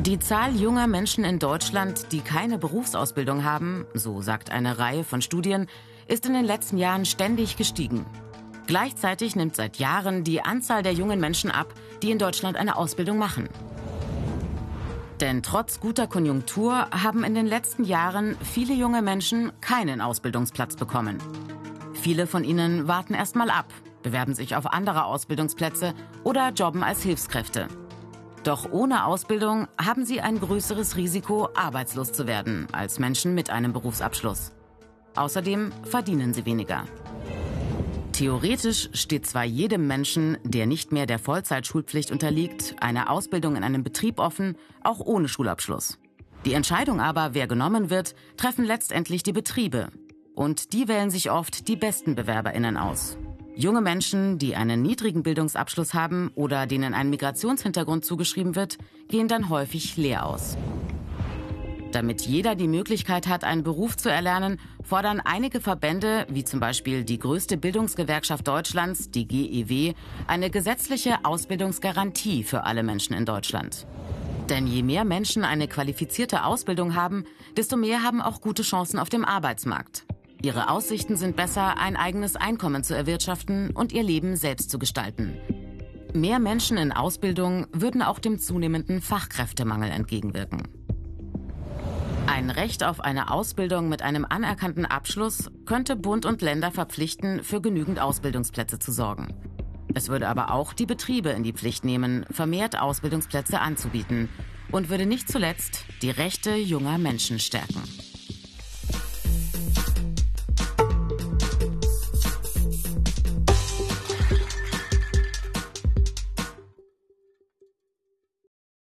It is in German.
Die Zahl junger Menschen in Deutschland, die keine Berufsausbildung haben, so sagt eine Reihe von Studien, ist in den letzten Jahren ständig gestiegen. Gleichzeitig nimmt seit Jahren die Anzahl der jungen Menschen ab, die in Deutschland eine Ausbildung machen. Denn trotz guter Konjunktur haben in den letzten Jahren viele junge Menschen keinen Ausbildungsplatz bekommen. Viele von ihnen warten erst mal ab, bewerben sich auf andere Ausbildungsplätze oder jobben als Hilfskräfte. Doch ohne Ausbildung haben sie ein größeres Risiko, arbeitslos zu werden als Menschen mit einem Berufsabschluss. Außerdem verdienen sie weniger. Theoretisch steht zwar jedem Menschen, der nicht mehr der Vollzeitschulpflicht unterliegt, eine Ausbildung in einem Betrieb offen, auch ohne Schulabschluss. Die Entscheidung aber, wer genommen wird, treffen letztendlich die Betriebe. Und die wählen sich oft die besten Bewerberinnen aus. Junge Menschen, die einen niedrigen Bildungsabschluss haben oder denen ein Migrationshintergrund zugeschrieben wird, gehen dann häufig leer aus. Damit jeder die Möglichkeit hat, einen Beruf zu erlernen, fordern einige Verbände, wie zum Beispiel die größte Bildungsgewerkschaft Deutschlands, die GEW, eine gesetzliche Ausbildungsgarantie für alle Menschen in Deutschland. Denn je mehr Menschen eine qualifizierte Ausbildung haben, desto mehr haben auch gute Chancen auf dem Arbeitsmarkt. Ihre Aussichten sind besser, ein eigenes Einkommen zu erwirtschaften und ihr Leben selbst zu gestalten. Mehr Menschen in Ausbildung würden auch dem zunehmenden Fachkräftemangel entgegenwirken. Ein Recht auf eine Ausbildung mit einem anerkannten Abschluss könnte Bund und Länder verpflichten, für genügend Ausbildungsplätze zu sorgen. Es würde aber auch die Betriebe in die Pflicht nehmen, vermehrt Ausbildungsplätze anzubieten und würde nicht zuletzt die Rechte junger Menschen stärken.